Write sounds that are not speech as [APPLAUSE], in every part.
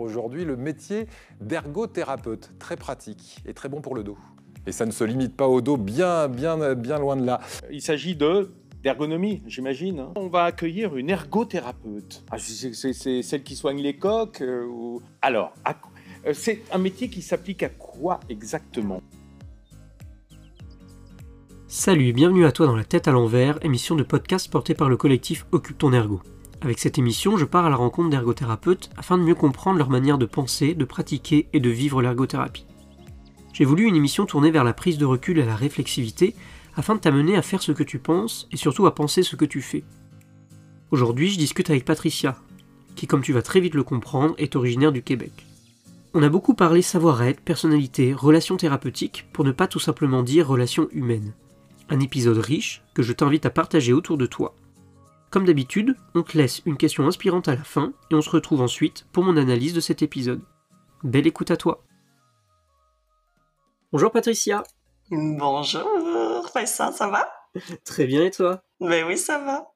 Aujourd'hui, le métier d'ergothérapeute, très pratique et très bon pour le dos. Et ça ne se limite pas au dos, bien, bien, bien loin de là. Il s'agit de d'ergonomie, j'imagine. hein. On va accueillir une ergothérapeute. Ah, c'est celle qui soigne les coques euh, ou... Alors, euh, c'est un métier qui s'applique à quoi exactement? Salut et bienvenue à toi dans la tête à l'envers, émission de podcast portée par le collectif Occupe ton ergo. Avec cette émission, je pars à la rencontre d'ergothérapeutes afin de mieux comprendre leur manière de penser, de pratiquer et de vivre l'ergothérapie. J'ai voulu une émission tournée vers la prise de recul et la réflexivité afin de t'amener à faire ce que tu penses et surtout à penser ce que tu fais. Aujourd'hui, je discute avec Patricia, qui, comme tu vas très vite le comprendre, est originaire du Québec. On a beaucoup parlé savoir-être, personnalité, relations thérapeutiques, pour ne pas tout simplement dire relations humaines. Un épisode riche que je t'invite à partager autour de toi. Comme d'habitude, on te laisse une question inspirante à la fin et on se retrouve ensuite pour mon analyse de cet épisode. Belle écoute à toi. Bonjour Patricia. Bonjour, Vincent, ça va? [LAUGHS] Très bien et toi? Ben oui, ça va.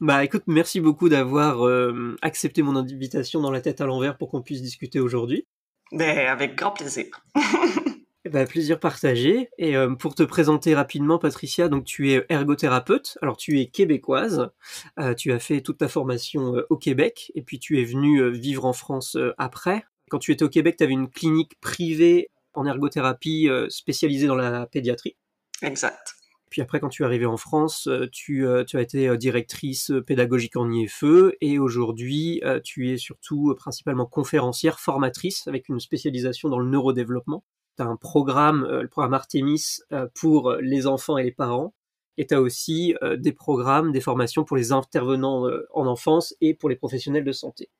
Bah écoute, merci beaucoup d'avoir euh, accepté mon invitation dans la tête à l'envers pour qu'on puisse discuter aujourd'hui. Ben avec grand plaisir. [LAUGHS] Ben, plaisir partagé. Et euh, pour te présenter rapidement, Patricia, donc tu es ergothérapeute. Alors tu es québécoise. Euh, tu as fait toute ta formation euh, au Québec et puis tu es venue vivre en France après. Quand tu étais au Québec, tu avais une clinique privée en ergothérapie spécialisée dans la pédiatrie. Exact. Puis après, quand tu es arrivée en France, tu, tu as été directrice pédagogique en IFE et aujourd'hui, tu es surtout principalement conférencière, formatrice avec une spécialisation dans le neurodéveloppement. Tu as un programme, euh, le programme Artemis, euh, pour les enfants et les parents. Et tu as aussi euh, des programmes, des formations pour les intervenants euh, en enfance et pour les professionnels de santé.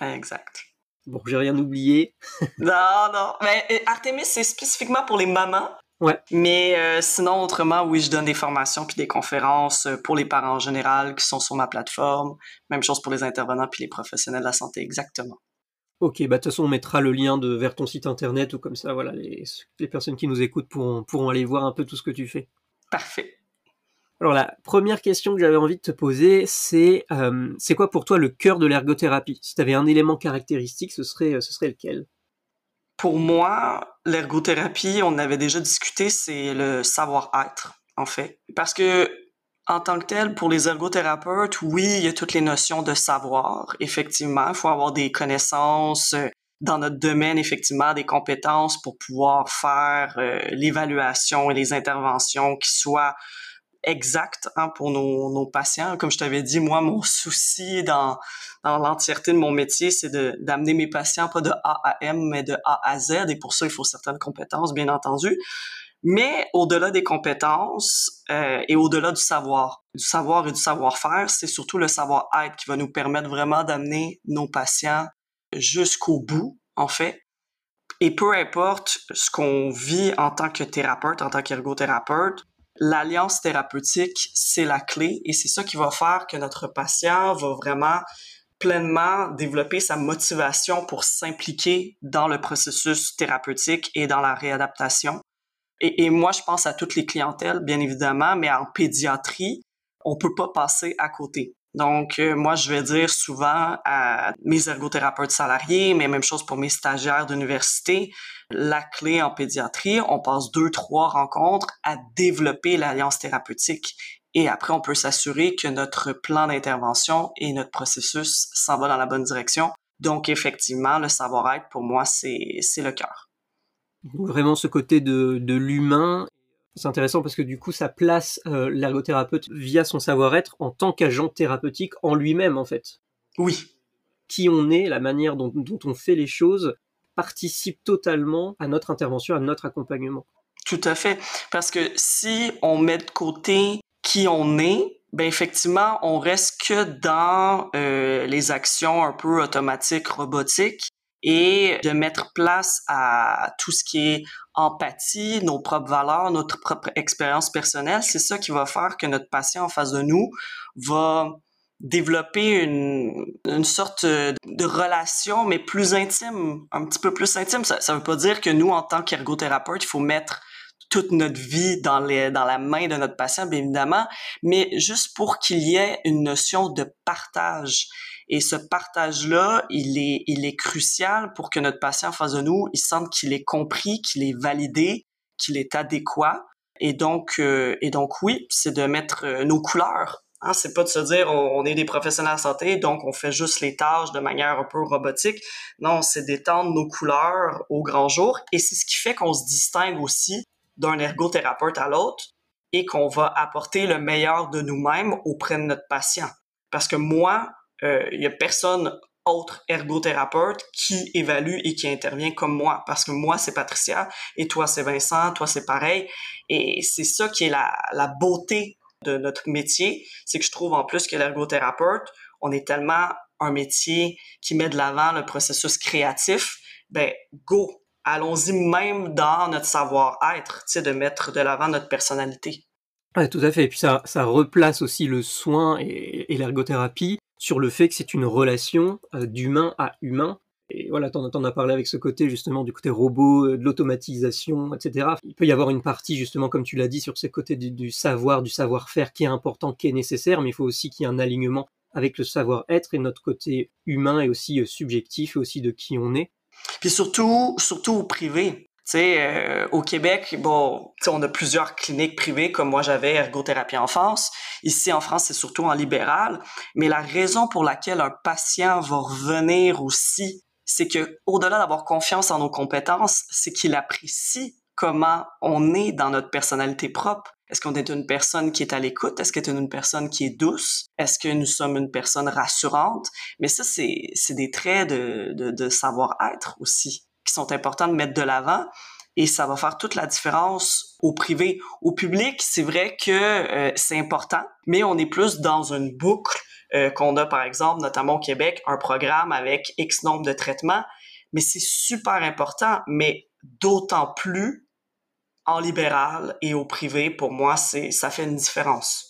Exact. Bon, j'ai rien oublié. [LAUGHS] Non, non. Mais euh, Artemis, c'est spécifiquement pour les mamans. Ouais. Mais euh, sinon, autrement, oui, je donne des formations puis des conférences euh, pour les parents en général qui sont sur ma plateforme. Même chose pour les intervenants puis les professionnels de la santé, exactement. Ok, bah de toute façon on mettra le lien de, vers ton site internet ou comme ça, voilà, les, les personnes qui nous écoutent pourront, pourront aller voir un peu tout ce que tu fais. Parfait. Alors la première question que j'avais envie de te poser, c'est euh, c'est quoi pour toi le cœur de l'ergothérapie? Si tu avais un élément caractéristique, ce serait, ce serait lequel? Pour moi, l'ergothérapie, on avait déjà discuté, c'est le savoir-être, en fait. Parce que, en tant que tel, pour les ergothérapeutes, oui, il y a toutes les notions de savoir. Effectivement, il faut avoir des connaissances euh, dans notre domaine, effectivement, des compétences pour pouvoir faire euh, l'évaluation et les interventions qui soient exactes hein, pour nos, nos patients. Comme je t'avais dit, moi, mon souci dans dans l'entièreté de mon métier, c'est d'amener mes patients pas de A à M, mais de A à Z. Et pour ça, il faut certaines compétences, bien entendu. Mais au-delà des compétences euh, et au-delà du savoir, du savoir et du savoir-faire, c'est surtout le savoir-être qui va nous permettre vraiment d'amener nos patients jusqu'au bout, en fait. Et peu importe ce qu'on vit en tant que thérapeute, en tant qu'ergothérapeute, l'alliance thérapeutique, c'est la clé et c'est ça qui va faire que notre patient va vraiment pleinement développer sa motivation pour s'impliquer dans le processus thérapeutique et dans la réadaptation. Et, et, moi, je pense à toutes les clientèles, bien évidemment, mais en pédiatrie, on peut pas passer à côté. Donc, euh, moi, je vais dire souvent à mes ergothérapeutes salariés, mais même chose pour mes stagiaires d'université, la clé en pédiatrie, on passe deux, trois rencontres à développer l'alliance thérapeutique. Et après, on peut s'assurer que notre plan d'intervention et notre processus s'en va dans la bonne direction. Donc, effectivement, le savoir-être, pour moi, c'est le cœur. Vraiment ce côté de, de l'humain. C'est intéressant parce que du coup, ça place euh, l'ergothérapeute via son savoir-être en tant qu'agent thérapeutique en lui-même, en fait. Oui. Qui on est, la manière dont, dont on fait les choses, participe totalement à notre intervention, à notre accompagnement. Tout à fait. Parce que si on met de côté qui on est, ben effectivement, on reste que dans euh, les actions un peu automatiques, robotiques, et de mettre place à tout ce qui est empathie, nos propres valeurs, notre propre expérience personnelle. C'est ça qui va faire que notre patient en face de nous va développer une, une sorte de relation, mais plus intime, un petit peu plus intime. Ça ne veut pas dire que nous, en tant qu'ergothérapeute, il faut mettre toute notre vie dans, les, dans la main de notre patient, bien évidemment, mais juste pour qu'il y ait une notion de partage Et ce partage-là, il est, il est crucial pour que notre patient en face de nous, il sente qu'il est compris, qu'il est validé, qu'il est adéquat. Et donc, euh, et donc oui, c'est de mettre euh, nos couleurs. Hein, c'est pas de se dire on, est des professionnels de santé, donc on fait juste les tâches de manière un peu robotique. Non, c'est d'étendre nos couleurs au grand jour. Et c'est ce qui fait qu'on se distingue aussi d'un ergothérapeute à l'autre et qu'on va apporter le meilleur de nous-mêmes auprès de notre patient. Parce que moi, il y a personne autre ergothérapeute qui évalue et qui intervient comme moi. Parce que moi, c'est Patricia et toi, c'est Vincent, toi, c'est pareil. Et c'est ça qui est la, la beauté de notre métier. C'est que je trouve en plus que l'ergothérapeute, on est tellement un métier qui met de l'avant le processus créatif. Ben, go! Allons-y même dans notre savoir-être, tu sais, de mettre de l'avant notre personnalité. Ouais, tout à fait. Et puis ça, ça replace aussi le soin et l'ergothérapie sur le fait que c'est une relation euh, d'humain à humain. Et voilà, t'en, en as parlé avec ce côté justement du côté robot, euh, de l'automatisation, etc. Il peut y avoir une partie justement, comme tu l'as dit, sur ce côté du, savoir, du savoir-faire qui est important, qui est nécessaire, mais il faut aussi qu'il y ait un alignement avec le savoir-être et notre côté humain et aussi euh, subjectif et aussi de qui on est. Puis surtout, surtout au privé. Sais, euh, au Québec, bon, on a plusieurs cliniques privées, comme moi j'avais ergothérapie enfance. Ici en France, c'est surtout en libéral. Mais la raison pour laquelle un patient va revenir aussi, c'est que au-delà d'avoir confiance en nos compétences, c'est qu'il apprécie comment on est dans notre personnalité propre. Est-ce qu'on est une personne qui est à l'écoute? Est-ce qu'on est une personne qui est douce? Est-ce que nous sommes une personne rassurante? Mais ça, c'est, c'est des traits de, de, de savoir-être aussi qui sont importants de mettre de l'avant et ça va faire toute la différence au privé. Au public, c'est vrai que euh, c'est important, mais on est plus dans une boucle euh, qu'on a par exemple, notamment au Québec, un programme avec X nombre de traitements, mais c'est super important, mais d'autant plus en libéral et au privé, pour moi, ça fait une différence.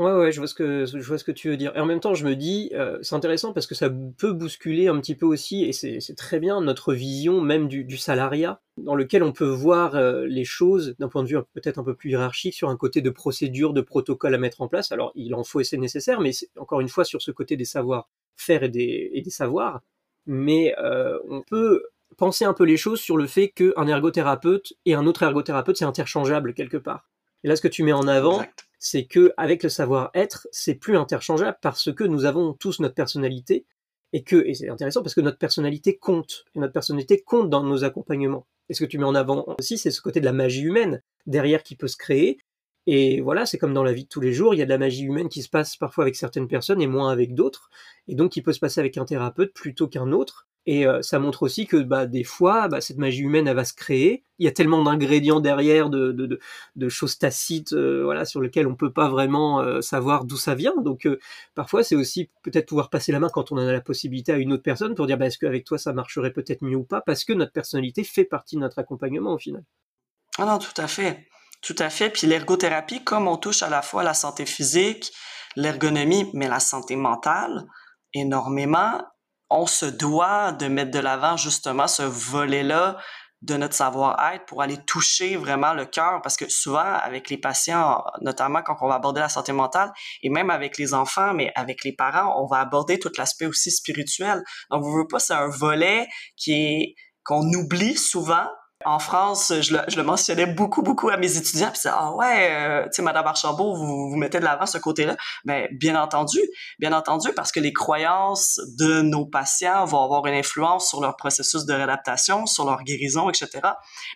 Ouais, ouais, je vois ce que je vois ce que tu veux dire. Et en même temps, je me dis, euh, c'est intéressant parce que ça peut bousculer un petit peu aussi, et c'est très bien notre vision même du, du salariat, dans lequel on peut voir euh, les choses d'un point de vue peut-être un peu plus hiérarchique sur un côté de procédure, de protocole à mettre en place. Alors, il en faut et c'est nécessaire, mais encore une fois sur ce côté des savoir-faire et des, et des savoirs. Mais euh, on peut penser un peu les choses sur le fait qu'un ergothérapeute et un autre ergothérapeute, c'est interchangeable quelque part. Et là, ce que tu mets en avant, c'est que avec le savoir-être, c'est plus interchangeable parce que nous avons tous notre personnalité et que et c'est intéressant parce que notre personnalité compte et notre personnalité compte dans nos accompagnements. Et ce que tu mets en avant aussi, c'est ce côté de la magie humaine derrière qui peut se créer. Et voilà, c'est comme dans la vie de tous les jours, il y a de la magie humaine qui se passe parfois avec certaines personnes et moins avec d'autres, et donc qui peut se passer avec un thérapeute plutôt qu'un autre. Et euh, ça montre aussi que bah, des fois, bah, cette magie humaine, elle va se créer. Il y a tellement d'ingrédients derrière, de, de, choses tacites, euh, voilà, sur lesquelles on peut pas vraiment euh, savoir d'où ça vient. Donc parfois, c'est aussi peut-être pouvoir passer la main quand on en a la possibilité à une autre personne pour dire bah, est-ce qu'avec toi ça marcherait peut-être mieux ou pas, parce que notre personnalité fait partie de notre accompagnement au final. Ah non, tout à fait. Tout à fait. Puis l'ergothérapie, comme on touche à la fois la santé physique, l'ergonomie, mais la santé mentale énormément, on se doit de mettre de l'avant justement ce volet-là de notre savoir-être pour aller toucher vraiment le cœur. Parce que souvent avec les patients notamment quand on va aborder la santé mentale et même avec les enfants mais avec les parents on va aborder tout l'aspect aussi spirituel. Donc vous voulez pas c'est un volet qui est qu'on oublie souvent en France, je le, je le, mentionnais beaucoup, beaucoup à mes étudiants. Puis ah ouais, euh, tu sais, Madame Archambault, vous, vous mettez de l'avant ce côté-là. Ben, bien entendu, bien entendu, parce que les croyances de nos patients vont avoir une influence sur leur processus de réadaptation, sur leur guérison, etc.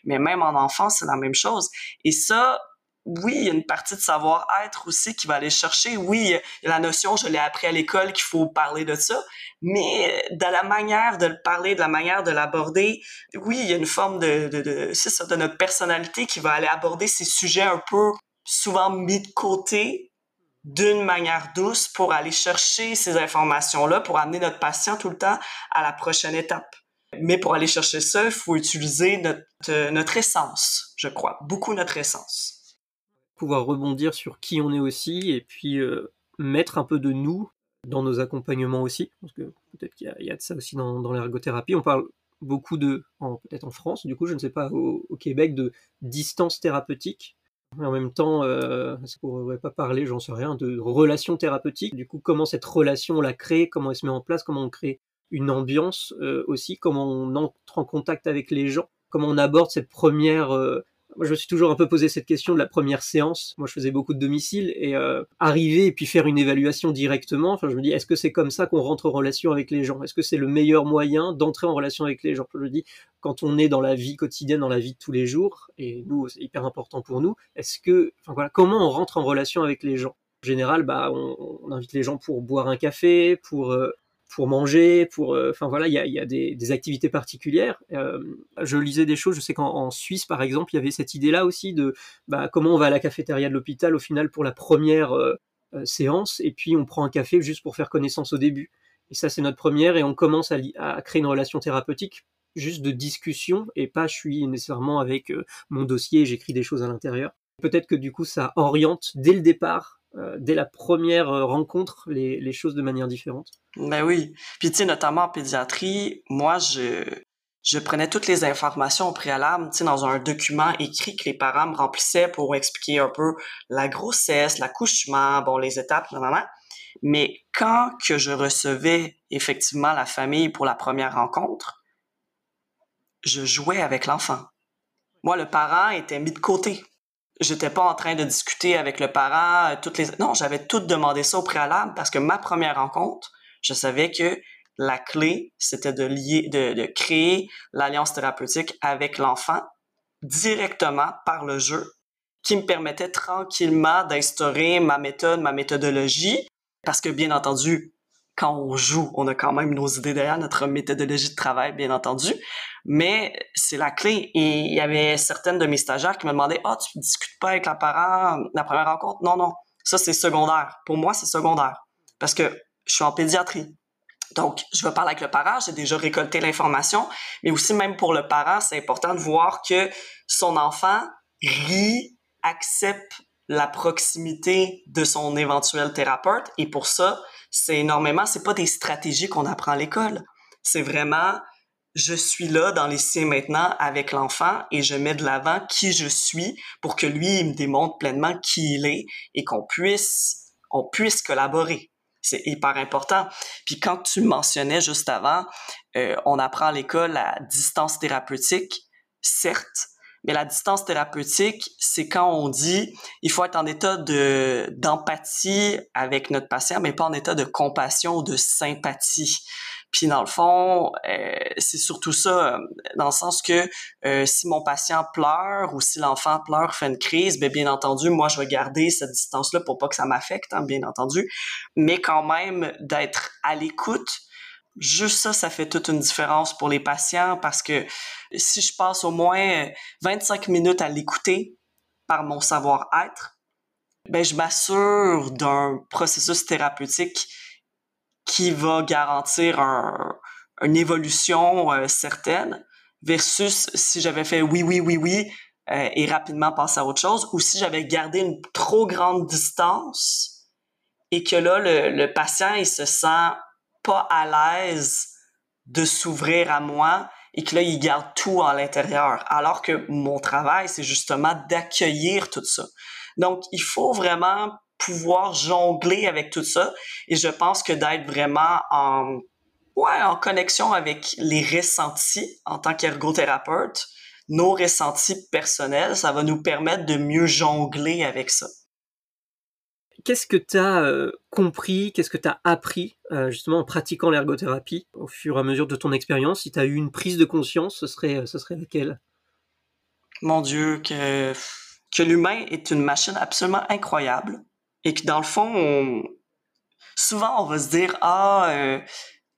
Mais même en enfance, c'est la même chose. Et ça, oui, il y a une partie de savoir-être aussi qui va aller chercher. Oui, il y a la notion, je l'ai appris à l'école, qu'il faut parler de ça. Mais de la manière de le parler, de la manière de l'aborder, oui, il y a une forme de, de, de c'est ça, de notre personnalité qui va aller aborder ces sujets un peu souvent mis de côté d'une manière douce pour aller chercher ces informations-là, pour amener notre patient tout le temps à la prochaine étape. Mais pour aller chercher ça, il faut utiliser notre, notre essence, je crois, beaucoup notre essence pouvoir rebondir sur qui on est aussi et puis euh, mettre un peu de nous dans nos accompagnements aussi, parce que peut-être qu'il y, a de ça aussi dans, dans l'ergothérapie. On parle beaucoup de, peut-être en France, du coup, je ne sais pas, au, Québec, de distance thérapeutique. En même temps, euh, ne pourrait pas parler, j'en sais rien, de relation thérapeutique Du coup, comment cette relation on la crée, comment elle se met en place, comment on crée une ambiance euh, aussi, comment on entre en contact avec les gens, comment on aborde cette première euh, moi, je me suis toujours un peu posé cette question de la première séance. Moi, je faisais beaucoup de domicile et euh, arriver et puis faire une évaluation directement. Enfin, je me dis, est-ce que c'est comme ça qu'on rentre en relation avec les gens? Est-ce que c'est le meilleur moyen d'entrer en relation avec les gens? Je me dis, quand on est dans la vie quotidienne, dans la vie de tous les jours, et nous, c'est hyper important pour nous. Est-ce que, enfin voilà, comment on rentre en relation avec les gens? En général, bah, on, on invite les gens pour boire un café, pour euh, pour manger, pour, euh, enfin voilà, il y a, des, activités particulières. Euh, je lisais des choses, je sais qu'en Suisse par exemple, il y avait cette idée-là aussi de bah, comment on va à la cafétéria de l'hôpital au final pour la première euh, séance, et puis on prend un café juste pour faire connaissance au début. Et ça c'est notre première, et on commence à, à, créer une relation thérapeutique juste de discussion, et pas je suis nécessairement avec mon dossier j'écris des choses à l'intérieur. Peut-être que du coup ça oriente dès le départ euh, dès la première euh, rencontre les, choses de manière différente? Ben oui. Puis tu sais, notamment en pédiatrie, moi, je, je prenais toutes les informations au préalable, tu sais, dans un document écrit que les parents me remplissaient pour expliquer un peu la grossesse, l'accouchement, bon, les étapes, normalement. Mais quand que je recevais effectivement la famille pour la première rencontre, je jouais avec l'enfant. Moi, le parent était mis de côté j'étais pas en train de discuter avec le parent euh, toutes les non j'avais tout demandé ça au préalable parce que ma première rencontre je savais que la clé c'était de lier de, de créer l'alliance thérapeutique avec l'enfant directement par le jeu qui me permettait tranquillement d'instaurer ma méthode ma méthodologie parce que bien entendu quand on joue, on a quand même nos idées derrière notre méthodologie de travail, bien entendu. Mais c'est la clé. Et il y avait certaines de mes stagiaires qui me demandaient, ah, oh, tu discutes pas avec la parent la première rencontre? Non, non. Ça, c'est secondaire. Pour moi, c'est secondaire. Parce que je suis en pédiatrie. Donc, je vais parler avec le parent, j'ai déjà récolté l'information, mais aussi même pour le parent, c'est important de voir que son enfant rit, accepte la proximité de son éventuel thérapeute, et pour ça, c'est énormément, c'est pas des stratégies qu'on apprend à l'école. C'est vraiment, je suis là dans les et maintenant avec l'enfant et je mets de l'avant qui je suis pour que lui, il me démontre pleinement qui il est et qu'on puisse, on puisse collaborer. C'est hyper important. Puis quand tu mentionnais juste avant, euh, on apprend à l'école la distance thérapeutique, certes, mais la distance thérapeutique, c'est quand on dit il faut être en état de d'empathie avec notre patient, mais pas en état de compassion ou de sympathie. Puis dans le fond, euh, c'est surtout ça, dans le sens que euh, si mon patient pleure ou si l'enfant pleure, fait une crise, bien, bien entendu, moi je vais garder cette distance-là pour pas que ça m'affecte, hein, bien entendu, mais quand même d'être à l'écoute juste ça, ça fait toute une différence pour les patients parce que si je passe au moins 25 minutes à l'écouter par mon savoir-être, ben je m'assure d'un processus thérapeutique qui va garantir un, une évolution euh, certaine versus si j'avais fait oui, oui, oui, oui euh, et rapidement passer à autre chose ou si j'avais gardé une trop grande distance et que là, le, le patient, il se sent pas à l'aise de s'ouvrir à moi et que là, il garde tout à l'intérieur. Alors que mon travail, c'est justement d'accueillir tout ça. Donc, il faut vraiment pouvoir jongler avec tout ça. Et je pense que d'être vraiment en, ouais, en connexion avec les ressentis en tant qu'ergothérapeute, nos ressentis personnels, ça va nous permettre de mieux jongler avec ça qu'est-ce que tu as euh, compris, qu'est-ce que tu as appris euh, justement en pratiquant l'ergothérapie au fur et à mesure de ton expérience? Si tu as eu une prise de conscience, ce serait, ce serait laquelle? Mon Dieu, que, que l'humain est une machine absolument incroyable et que dans le fond, souvent on va se dire Ah, euh,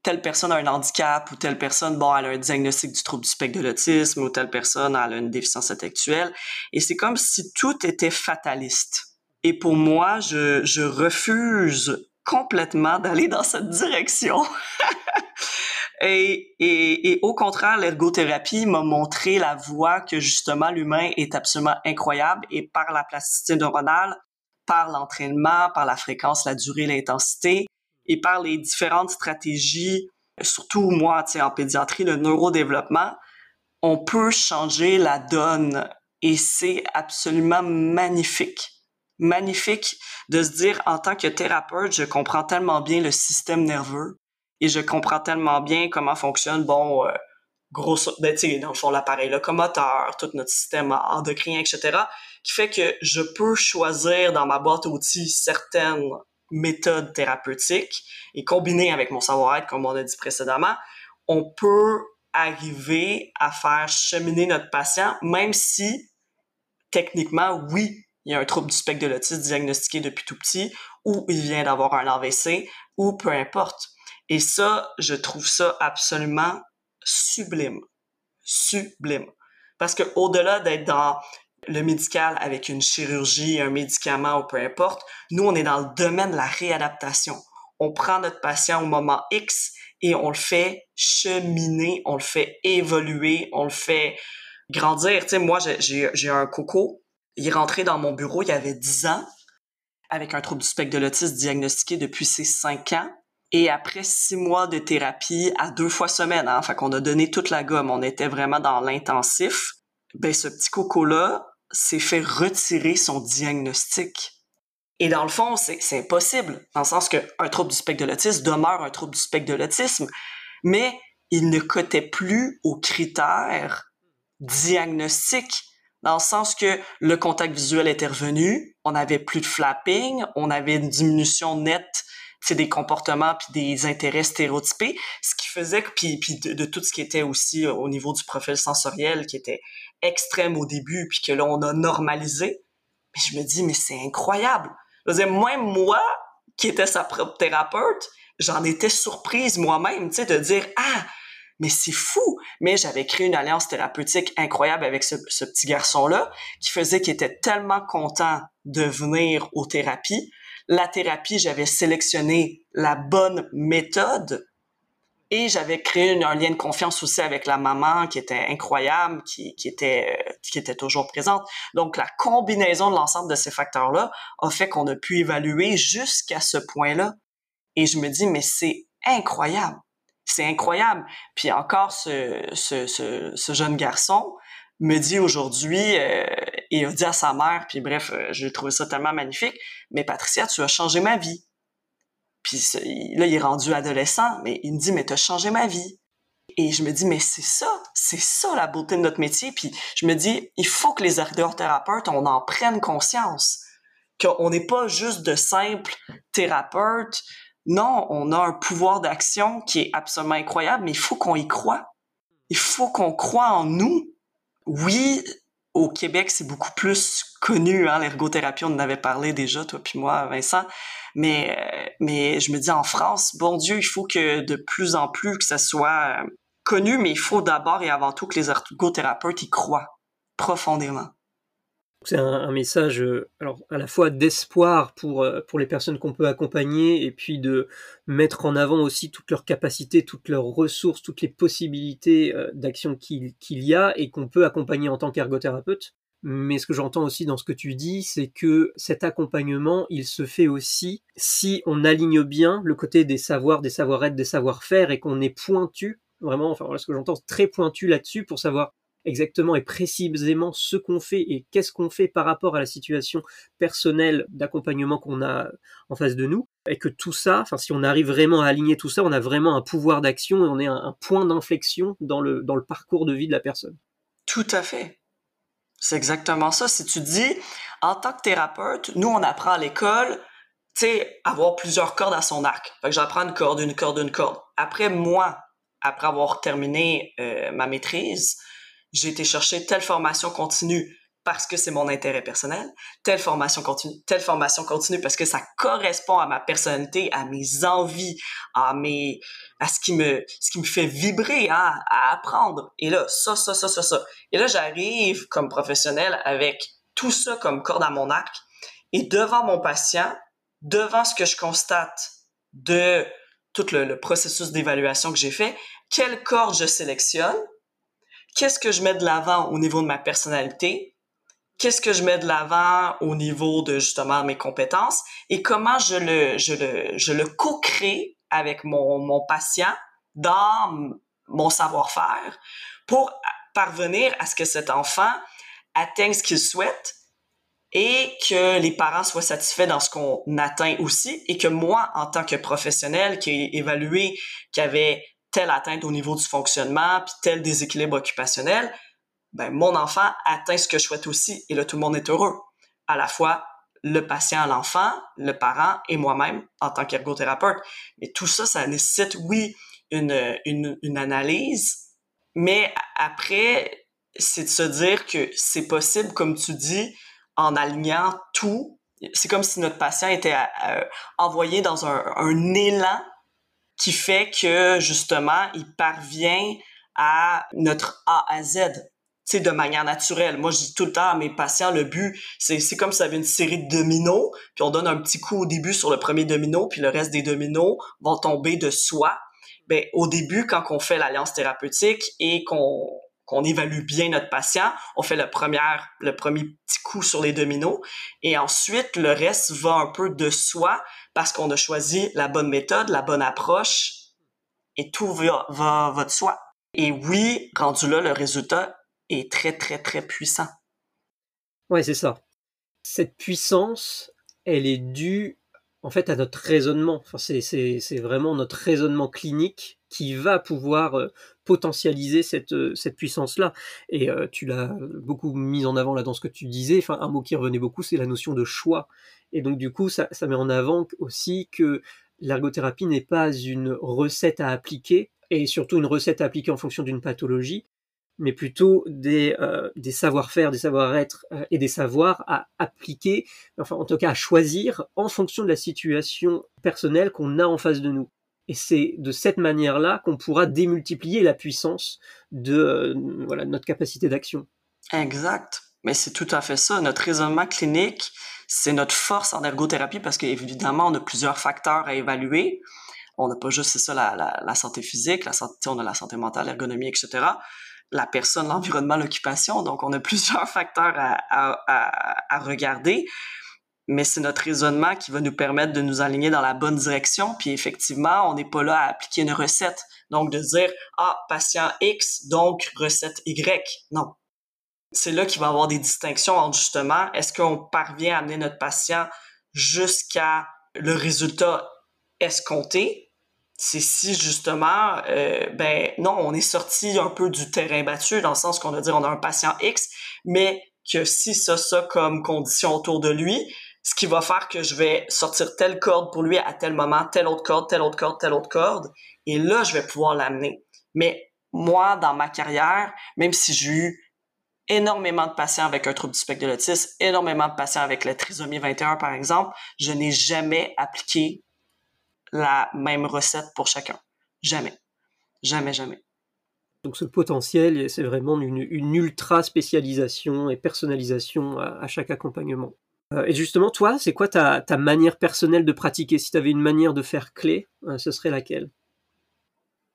telle personne a un handicap ou telle personne, bon, elle a un diagnostic du trouble du spectre de l'autisme ou telle personne elle a une déficience intellectuelle. Et c'est comme si tout était fataliste et pour moi, je, refuse complètement d'aller dans cette direction. [LAUGHS] et, et, au contraire, l'ergothérapie m'a montré la voie que justement l'humain est absolument incroyable et par la plasticité neuronale, par l'entraînement, par la fréquence, la durée, l'intensité et par les différentes stratégies, surtout moi, en pédiatrie, le neurodéveloppement, on peut changer la donne Et c'est absolument magnifique. Magnifique de se dire en tant que thérapeute, je comprends tellement bien le système nerveux et je comprends tellement bien comment fonctionne, bon, euh, gros, ben, dans le fond, l'appareil locomoteur, tout notre système endocrinien, etc., qui fait que je peux choisir dans ma boîte à outils certaines méthodes thérapeutiques et combiner avec mon savoir-être, comme on a dit précédemment, on peut arriver à faire cheminer notre patient, même si techniquement, oui, il y a un trouble du spectre de l'autisme diagnostiqué depuis tout petit, ou il vient d'avoir un AVC, ou peu importe. Et ça, je trouve ça absolument sublime. Sublime. Parce que au-delà d'être dans le médical avec une chirurgie, un médicament ou peu importe, nous, on est dans le domaine de la réadaptation. On prend notre patient au moment X et on le fait cheminer, on le fait évoluer, on le fait grandir. Tu moi, j'ai un coco, il est rentré dans mon bureau, il y avait 10 ans, avec un trouble du spectre de l'autisme diagnostiqué depuis ses 5 ans. Et après six mois de thérapie à deux fois semaine, hein, fait qu'on a donné toute la gomme, on était vraiment dans l'intensif. Ben ce petit coco là s'est fait retirer son diagnostic. Et dans le fond, c'est impossible, dans le sens qu'un trouble du spectre de l'autisme demeure un trouble du spectre de l'autisme, mais il ne cotait plus aux critères diagnostiques, dans le sens que le contact visuel était revenu, on n'avait plus de flapping, on avait une diminution nette des comportements puis des intérêts stéréotypés, ce qui faisait que puis, puis de, tout ce qui était aussi au niveau du profil sensoriel qui était extrême au début puis que là on a normalisé. Mais je me dis mais c'est incroyable. Je moi qui était sa propre thérapeute, j'en étais surprise moi-même, tu sais de dire ah mais c'est fou. Mais j'avais créé une alliance thérapeutique incroyable avec ce, petit garçon-là qui faisait qu'il était tellement content de venir aux thérapies la thérapie, j'avais sélectionné la bonne méthode et j'avais créé un lien de confiance aussi avec la maman qui était incroyable, qui, était, qui était toujours présente. Donc, la combinaison de l'ensemble de ces facteurs-là a fait qu'on a pu évaluer jusqu'à ce point-là. Et je me dis, mais c'est incroyable. C'est incroyable. Puis encore, ce, jeune garçon, me dit aujourd'hui euh, et a dit à sa mère, puis bref, euh, j'ai trouvé ça tellement magnifique, mais Patricia, tu as changé ma vie. Puis là, il est rendu adolescent, mais il me dit, mais tu as changé ma vie. Et je me dis, mais c'est ça, c'est ça la beauté de notre métier. Puis je me dis, il faut que les ergothérapeutes, on en prenne conscience. Qu'on n'est pas juste de simples thérapeutes. Non, on a un pouvoir d'action qui est absolument incroyable, mais il faut qu'on y croit. Il faut qu'on croit en nous oui, au Québec, c'est beaucoup plus connu, hein, l'ergothérapie, on en avait parlé déjà, toi puis moi, Vincent. Mais, euh, mais je me dis, en France, bon Dieu, il faut que de plus en plus que ça soit euh, connu, mais il faut d'abord et avant tout que les ergothérapeutes y croient profondément. C'est un, message euh, alors à la fois d'espoir pour, euh, pour les personnes qu'on peut accompagner et puis de mettre en avant aussi toutes leurs capacités, toutes leurs ressources, toutes les possibilités euh, d'action qu'il y a et qu'on peut accompagner en tant qu'ergothérapeute. Mais ce que j'entends aussi dans ce que tu dis, c'est que cet accompagnement, il se fait aussi si on aligne bien le côté des savoirs, des savoir-être, des savoir-faire et qu'on est pointu, vraiment, enfin voilà ce que j'entends, très pointu là-dessus pour savoir exactement et précisément ce qu'on fait et qu'est-ce qu'on fait par rapport à la situation personnelle d'accompagnement qu'on a en face de nous, et que tout ça, enfin si on arrive vraiment à aligner tout ça, on a vraiment un pouvoir d'action et on est un, point d'inflexion dans le, dans le parcours de vie de la personne. Tout à fait. C'est exactement ça. Si tu dis, en tant que thérapeute, nous, on apprend à l'école, tu sais, avoir plusieurs cordes à son arc. Fait que j'apprends une corde, une corde, une corde. Après, moi, après avoir terminé euh, ma maîtrise, j'ai été chercher telle formation continue parce que c'est mon intérêt personnel, telle formation continue, telle formation continue parce que ça correspond à ma personnalité, à mes envies, à mes, à ce qui me, ce qui me fait vibrer, à, à apprendre. Et là, ça, ça, ça, ça, ça. Et là, j'arrive comme professionnel avec tout ça comme corde à mon arc et devant mon patient, devant ce que je constate de tout le, le processus d'évaluation que j'ai fait, quelle corde je sélectionne qu'est-ce que je mets de l'avant au niveau de ma personnalité, qu'est-ce que je mets de l'avant au niveau de justement mes compétences? Et comment je le, je le, je le co-crée avec mon, mon patient dans mon savoir-faire pour parvenir à ce que cet enfant atteignent ce qu'ils souhaitent et que les parents soient satisfaits dans ce qu'on atteint aussi et que moi, en tant que professionnel qui ai évalué qu'il y avait telle atteinte au niveau du fonctionnement puis tel déséquilibre occupationnel, ben, mon enfant atteint ce que je souhaite aussi et là, tout le monde est heureux. À la fois le patient, l'enfant, le parent et moi-même en tant qu'ergothérapeute. Mais tout ça, ça nécessite, oui, une, une, analyse, mais après, c'est de se dire que c'est possible, comme tu dis, en alignant tout. C'est comme si notre patient était euh, envoyé dans un, élan qui fait que, justement, il parvient à notre A à Z sais, de manière naturelle. Moi, je dis tout le temps à mes patients, le but, c'est, c'est comme si ça avait une série de dominos, puis on donne un petit coup au début sur le premier domino, puis le reste des dominos vont tomber de soi. Ben, au début, quand on fait l'alliance thérapeutique et qu'on, qu'on évalue bien notre patient, on fait le premier, le premier petit coup sur les dominos, et ensuite, le reste va un peu de soi parce qu'on a choisi la bonne méthode, la bonne approche, et tout va, va, va de soi. Et oui, rendu là, le résultat est très, très, très puissant. Ouais, c'est ça. Cette puissance, elle est due en fait à notre raisonnement. Enfin, c'est vraiment notre raisonnement clinique qui va pouvoir euh, potentialiser cette, euh, cette puissance-là. Et euh, tu l'as beaucoup mis en avant là dans ce que tu disais. Enfin, un mot qui revenait beaucoup, c'est la notion de choix. Et donc du coup, ça, met en avant aussi que l'ergothérapie n'est pas une recette à appliquer, et surtout une recette à appliquer en fonction d'une pathologie, mais plutôt des, euh, savoir-faire, des savoir-être euh, et des savoirs à appliquer, enfin en tout cas à choisir en fonction de la situation personnelle qu'on a en face de nous. Et c'est de cette manière-là qu'on pourra démultiplier la puissance de euh, voilà, notre capacité d'action. Exact. Mais c'est tout à fait ça. Notre raisonnement clinique, c'est notre force en ergothérapie parce qu'évidemment, on a plusieurs facteurs à évaluer. On n'a pas juste, c'est ça, la, la, la, santé physique, la santé, on a la santé mentale, l'ergonomie, etc la personne, l'environnement, l'occupation. Donc, on a [LAUGHS] plusieurs facteurs à, à, à, regarder, mais c'est notre raisonnement qui va nous permettre de nous aligner dans la bonne direction. Puis effectivement, on n'est pas là à appliquer une recette. Donc, de dire, ah, patient X, donc recette Y. Non. C'est là qu'il va y avoir des distinctions entre justement, est-ce qu'on parvient à amener notre patient jusqu'à le résultat escompté? C'est si justement, euh, ben non, on est sorti un peu du terrain battu dans le sens qu'on va dire on a un patient X, mais que si ça, ça comme condition autour de lui, ce qui va faire que je vais sortir telle corde pour lui à tel moment, telle autre corde, telle autre corde, telle autre corde, et là, je vais pouvoir l'amener. Mais moi, dans ma carrière, même si j'ai eu énormément de patients avec un trouble du spectre de l'autisme, énormément de patients avec la trisomie 21, par exemple, je n'ai jamais appliqué la même recette pour chacun. Jamais. Jamais, jamais. Donc ce potentiel, c'est vraiment une, ultra spécialisation et personnalisation à, chaque accompagnement. Euh, et justement, toi, c'est quoi ta, manière personnelle de pratiquer? Si tu avais une manière de faire clé, euh, ce serait laquelle?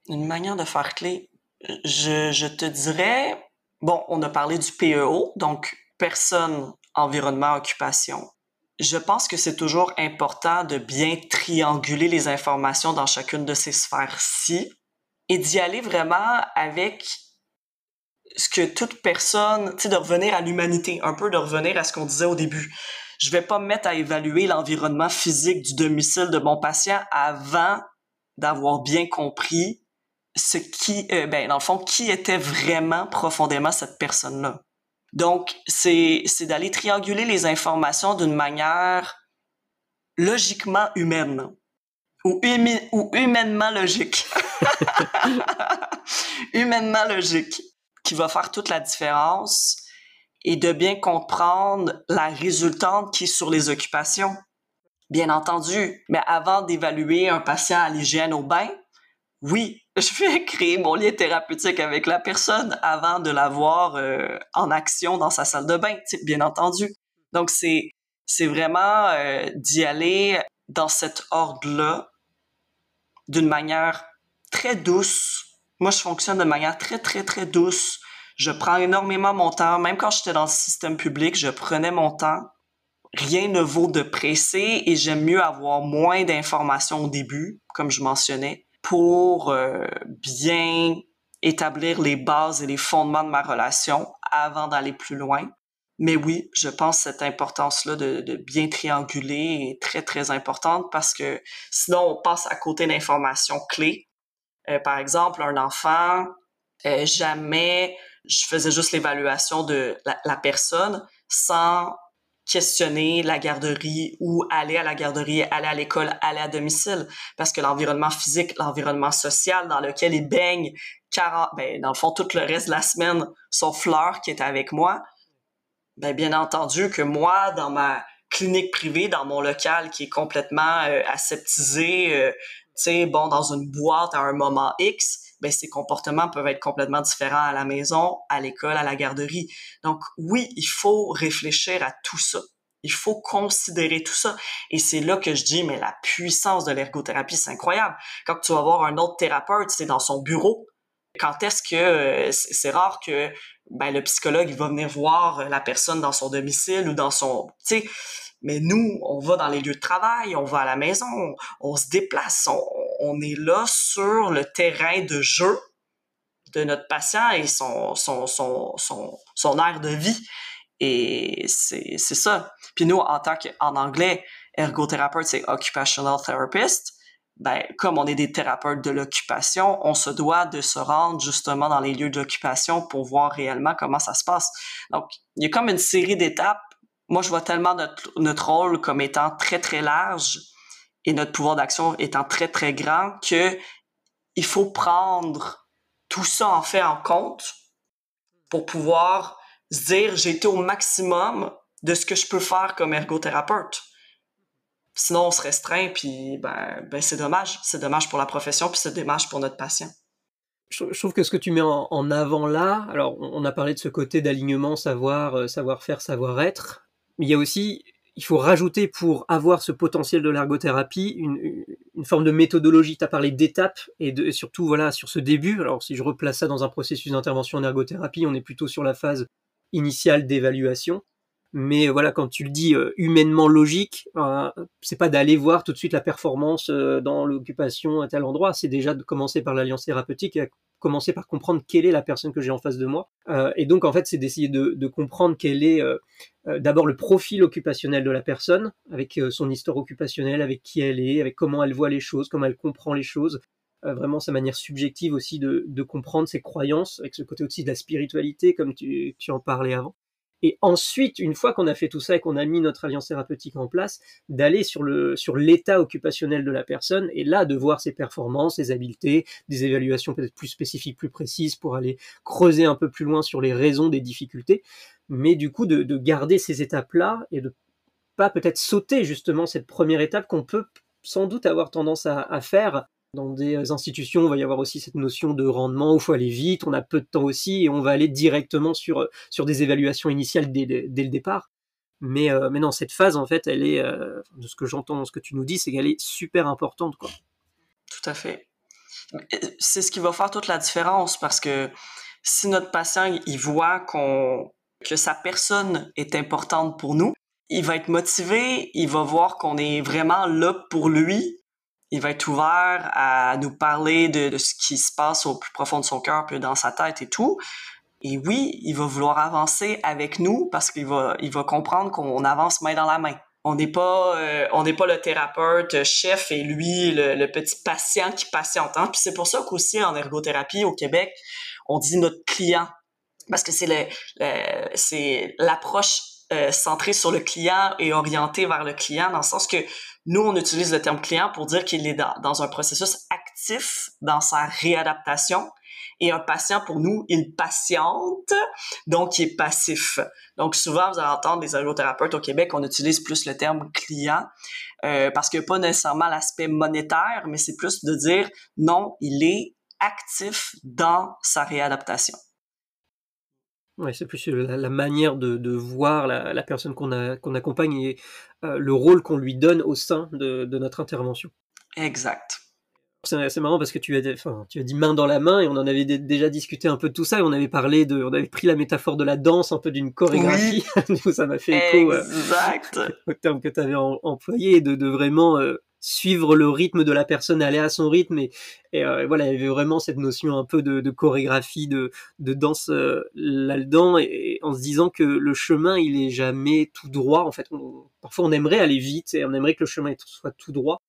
Une manière de faire clé je, je te dirais, bon, on a parlé du PEO, donc personne, environnement, occupation je pense que c'est toujours important de bien trianguler les informations dans chacune de ces sphères-ci et d'y aller vraiment avec ce que toute personne, tu sais, de revenir à l'humanité, un peu de revenir à ce qu'on disait au début. Je vais pas me mettre à évaluer l'environnement physique du domicile de mon patient avant d'avoir bien compris ce qui, euh, ben, dans le fond, qui était vraiment profondément cette personne-là. Donc, c'est, d'aller trianguler les informations d'une manière logiquement humaine ou, ou humainement logique. [LAUGHS] humainement logique, qui va faire toute la différence et de bien comprendre la résultante qui est sur les occupations. Bien entendu, mais avant d'évaluer un patient à l'hygiène au bain, oui, je vais créer mon lien thérapeutique avec la personne avant de l'avoir euh, en action dans sa salle de bain, bien entendu. Donc, c'est, c'est vraiment euh, d'y aller dans cet ordre-là d'une manière très douce. Moi, je fonctionne de manière très, très, très douce. Je prends énormément mon temps. Même quand j'étais dans le système public, je prenais mon temps. Rien ne vaut de presser et j'aime mieux avoir moins d'informations au début, comme je mentionnais pour euh, bien établir les bases et les fondements de ma relation avant d'aller plus loin. Mais oui, je pense que cette importance-là de, de, bien trianguler est très, très importante parce que sinon, on passe à côté d'informations clés. Euh, par exemple, un enfant, euh, jamais je faisais juste l'évaluation de la, la, personne sans questionner la garderie ou aller à la garderie, aller à l'école, aller à domicile. Parce que l'environnement physique, l'environnement social dans lequel il baigne, 40, ben, dans le fond, tout le reste de la semaine, son Fleur qui est avec moi, ben, bien entendu que moi, dans ma clinique privée, dans mon local qui est complètement euh, aseptisé, euh, tu sais, bon, dans une boîte à un moment X, ben, ces comportements peuvent être complètement différents à la maison, à l'école, à la garderie. Donc, oui, il faut réfléchir à tout ça. Il faut considérer tout ça. Et c'est là que je dis, mais la puissance de l'ergothérapie, c'est incroyable. Quand tu vas voir un autre thérapeute, c'est dans son bureau. Quand est-ce que euh, c'est rare que ben, le psychologue il va venir voir la personne dans son domicile ou dans son, tu sais, mais nous, on va dans les lieux de travail, on va à la maison, on, se déplace, on, est là sur le terrain de jeu de notre patient et son, son, son, son, son air de vie. Et c'est ça. Puis nous, en tant qu'en anglais, ergothérapeute, c'est occupational therapist. Ben, comme on est des thérapeutes de l'occupation, on se doit de se rendre justement dans les lieux d'occupation pour voir réellement comment ça se passe. Donc, il y a comme une série d'étapes moi, je vois tellement notre, rôle comme étant très, très large et notre pouvoir d'action étant très, très grand que il faut prendre tout ça en fait en compte pour pouvoir se dire j'ai été au maximum de ce que je peux faire comme ergothérapeute. Sinon, on se restreint, puis ben, ben c'est dommage. C'est dommage pour la profession, puis c'est dommage pour notre patient. Je, trouve que ce que tu mets en, avant là, alors on a parlé de ce côté d'alignement, savoir, euh, savoir-faire, savoir-être, il y a aussi, il faut rajouter pour avoir ce potentiel de l'ergothérapie une, une, forme de méthodologie. Tu as parlé d'étapes et, surtout voilà sur ce début. Alors si je replace ça dans un processus d'intervention en ergothérapie, on est plutôt sur la phase initiale d'évaluation. Mais voilà, quand tu le dis euh, humainement logique, euh, c'est pas d'aller voir tout de suite la performance euh, dans l'occupation à tel endroit, c'est déjà de commencer par l'alliance thérapeutique commencer par comprendre quelle est la personne que j'ai en face de moi. Euh, et donc en fait, c'est d'essayer de, comprendre quel est euh, euh, d'abord le profil occupationnel de la personne, avec son histoire occupationnelle, avec qui elle est, avec comment elle voit les choses, comment elle comprend les choses. vraiment sa manière subjective aussi de, comprendre ses croyances, avec ce côté aussi de la spiritualité, comme tu en parlais avant et ensuite, une fois qu'on a fait tout ça et qu'on a mis notre alliance thérapeutique en place, d'aller sur le sur l'état occupationnel de la personne et là de voir ses performances, ses habiletés, des évaluations peut-être plus spécifiques, plus précises pour aller creuser un peu plus loin sur les raisons des difficultés, mais du coup de, de garder ces étapes-là et de pas peut-être sauter justement cette première étape qu'on peut sans doute avoir tendance à faire dans des institutions, il va y avoir aussi cette notion de rendement où il faut aller vite, on a peu de temps aussi, et on va aller directement sur, sur des évaluations initiales dès, le départ. Mais, euh, mais non, cette phase, en fait, elle est, euh, de ce que j'entends ce que tu nous dis, c'est qu'elle est super importante. Quoi. Tout à fait. C'est ce qui va faire toute la différence parce que si notre patient, il voit qu'on, que sa personne est importante pour nous, il va être motivé, il va voir qu'on est vraiment là pour lui, il va être ouvert à nous parler de, ce qui se passe au plus profond de son cœur, puis dans sa tête et tout. Et oui, il va vouloir avancer avec nous parce qu'il va, comprendre qu'on avance main dans la main. On n'est pas, euh, le thérapeute chef et lui le, petit patient qui patiente. Hein? Puis c'est pour ça qu'aussi en ergothérapie au Québec, on dit notre client parce que c'est le c'est l'approche euh, centrée sur le client et orientée vers le client dans le sens que nous, on utilise le terme client pour dire qu'il est dans, un processus actif dans sa réadaptation. Et un patient, pour nous, il patiente, donc il est passif. Donc souvent, vous allez entendre des ergothérapeutes au Québec, on utilise plus le terme client euh, parce qu'il n'y a pas nécessairement l'aspect monétaire, mais c'est plus de dire non, il est actif dans sa réadaptation. Ouais, c'est plus la, manière de, de voir la, la personne qu'on qu'on accompagne et euh, le rôle qu'on lui donne au sein de, de notre intervention. Exact. C'est marrant parce que tu as, enfin, tu as dit main dans la main et on en avait déjà discuté un peu de tout ça et on avait parlé de, on avait pris la métaphore de la danse, un peu d'une chorégraphie. Oui. [LAUGHS] ça m'a fait écho exact. [LAUGHS] au terme que tu avais employé de, de vraiment euh, suivre le rythme de la personne, aller à son rythme. Et, euh, voilà, il y avait vraiment cette notion un peu de, chorégraphie, de, danse euh, là-dedans, et, en se disant que le chemin, il est jamais tout droit. En fait, parfois on aimerait aller vite et on aimerait que le chemin soit tout droit,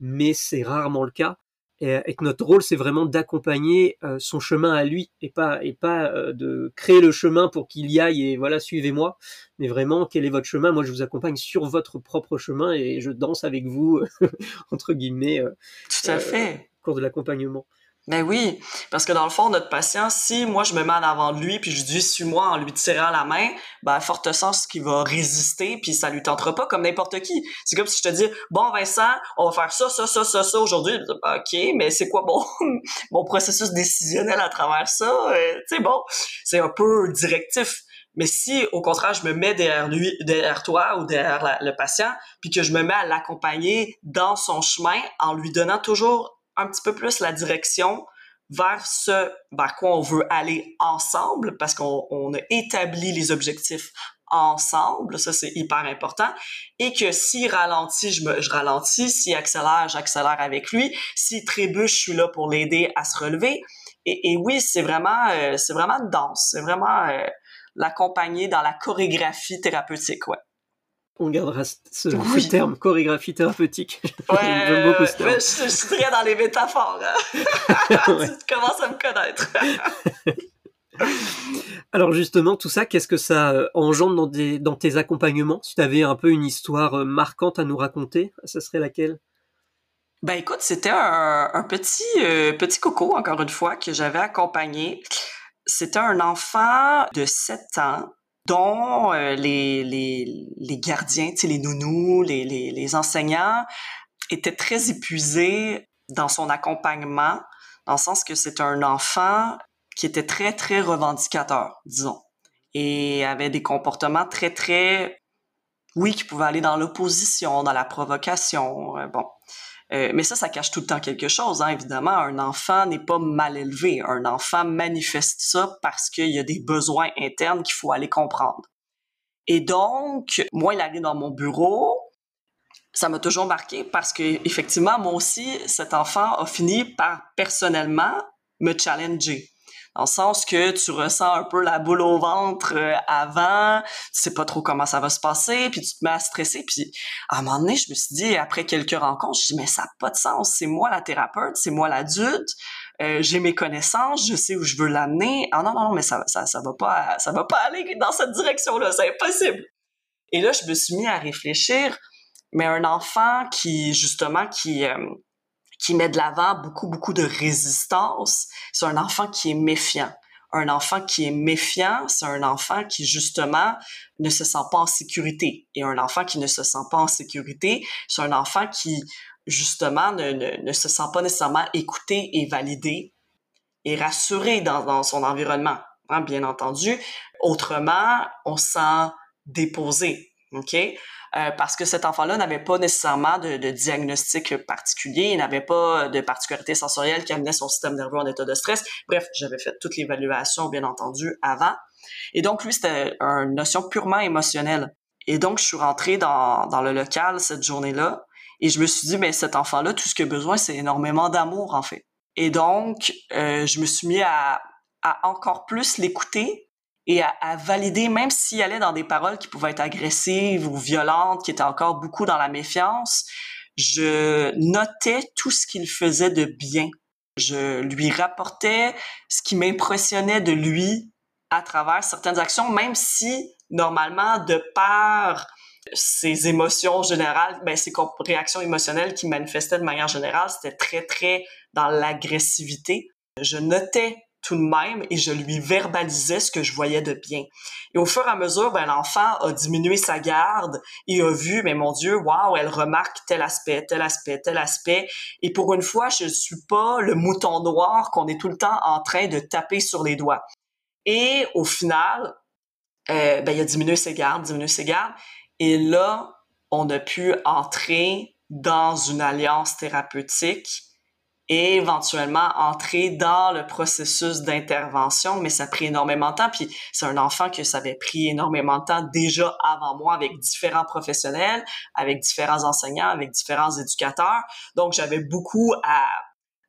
mais c'est rarement le cas et, que notre rôle c'est vraiment d'accompagner euh, son chemin à lui et pas et pas euh, de créer le chemin pour qu'il y aille et voilà suivez-moi. Mais vraiment quel est votre chemin? Moi je vous accompagne sur votre propre chemin et je danse avec vous [LAUGHS] entre guillemets euh, tout à fait. au cours de l'accompagnement ben oui, parce que dans le fond, notre patient, si moi je me mets en avant de lui puis je dis suis-moi en lui tirant la main, ben forte sens qu'il va résister puis ça lui tentera pas comme n'importe qui. C'est comme si je te dis bon Vincent, on va faire ça, ça, ça, ça, ça aujourd'hui. Ok, mais c'est quoi mon [LAUGHS] mon processus décisionnel à travers ça? Euh, Tu sais bon, c'est un peu directif. Mais si, au contraire, je me mets derrière lui, derrière toi ou derrière le patient, puis que je me mets à l'accompagner dans son chemin en lui donnant toujours un petit peu plus la direction vers ce vers quoi on veut aller ensemble parce qu'on a établi les objectifs ensemble, ça c'est hyper important, et que s'il ralentit, je, me, je ralentis, s'il accélère, j'accélère avec lui, s'il trébuche, je suis là pour l'aider à se relever. Et, oui, c'est vraiment, euh, c'est vraiment une danse, c'est vraiment euh, l'accompagner dans la chorégraphie thérapeutique, ouais on gardera ce, terme, chorégraphie thérapeutique. [LAUGHS] Ouais, J'aime beaucoup ce terme. Je, suis très dans les métaphores. Hein. [LAUGHS] [LAUGHS] tu commences à me connaître. Alors justement, tout ça, qu'est-ce que ça euh, engendre dans, des, dans tes accompagnements? Si tu avais un peu une histoire euh, marquante à nous raconter, ce serait laquelle? Ben écoute, c'était un, petit, euh, petit coco, encore une fois, que j'avais accompagné. C'était un enfant de 7 ans dont euh, les, les, les, gardiens, les nounous, les, les, les enseignants étaient très épuisés dans son accompagnement, dans le sens que c'est un enfant qui était très, très revendicateur, disons, et avait des comportements très, très, oui, qui pouvaient aller dans l'opposition, dans la provocation, euh, bon. Euh, mais ça, ça cache tout le temps quelque chose. Hein. Évidemment, un enfant n'est pas mal élevé. Un enfant manifeste ça parce qu'il y a des besoins internes qu'il faut aller comprendre. Et donc, moi, il arrive dans mon bureau. Ça m'a toujours marqué parce que, effectivement, moi aussi, cet enfant a fini par personnellement me challenger le sens que tu ressens un peu la boule au ventre euh, avant, tu sais pas trop comment ça va se passer, puis tu te mets à stresser, puis à un moment donné, je me suis dit, après quelques rencontres, je me dis, mais ça n'a pas de sens, c'est moi la thérapeute, c'est moi l'adulte, euh, j'ai mes connaissances, je sais où je veux l'amener. Ah non, non, non, mais ça, ça, ça va pas, ça va pas aller dans cette direction-là, c'est impossible. Et là, je me suis mis à réfléchir, mais un enfant qui, justement, qui, euh, qui met de l'avant beaucoup, beaucoup de résistance, c'est un enfant qui est méfiant. Un enfant qui est méfiant, c'est un enfant qui, justement, ne se sent pas en sécurité. Et un enfant qui ne se sent pas en sécurité, c'est un enfant qui, justement, ne, ne, se sent pas nécessairement écouté et validé et rassuré dans, dans son environnement, hein, bien entendu. Autrement, on sent déposé? Euh, parce que cet enfant-là n'avait pas nécessairement de, de, diagnostic particulier, il n'avait pas de particularité sensorielle qui amenait son système nerveux en état de stress. Bref, j'avais fait toute l'évaluation, bien entendu, avant. Et donc, lui, c'était une notion purement émotionnelle. Et donc, je suis rentrée dans, dans le local cette journée-là et je me suis dit, mais cet enfant-là, tout ce qu'il a besoin, c'est énormément d'amour, en fait. Et donc, euh, je me suis mis à, à encore plus l'écouter et à, valider, même s'il allait dans des paroles qui pouvaient être agressives ou violentes, qui étaient encore beaucoup dans la méfiance, je notais tout ce qu'il faisait de bien. Je lui rapportais ce qui m'impressionnait de lui à travers certaines actions, même si normalement, de par ses émotions générales, ben, ses réactions émotionnelles qui manifestaient de manière générale, c'était très, très dans l'agressivité. Je notais tout de même et je lui verbalisais ce que je voyais de bien. Et au fur et à mesure, ben, l'enfant a diminué sa garde et a vu, mais mon Dieu, waouh, elle remarque tel aspect, tel aspect, tel aspect. Et pour une fois, je ne suis pas le mouton noir qu'on est tout le temps en train de taper sur les doigts. Et au final, euh, ben, il a diminué ses gardes, diminué ses gardes. Et là, on a pu entrer dans une alliance thérapeutique et éventuellement entrer dans le processus d'intervention, mais ça a pris énormément de temps. Puis c'est un enfant que ça avait pris énormément de temps déjà avant moi avec différents professionnels, avec différents enseignants, avec différents éducateurs. Donc j'avais beaucoup à,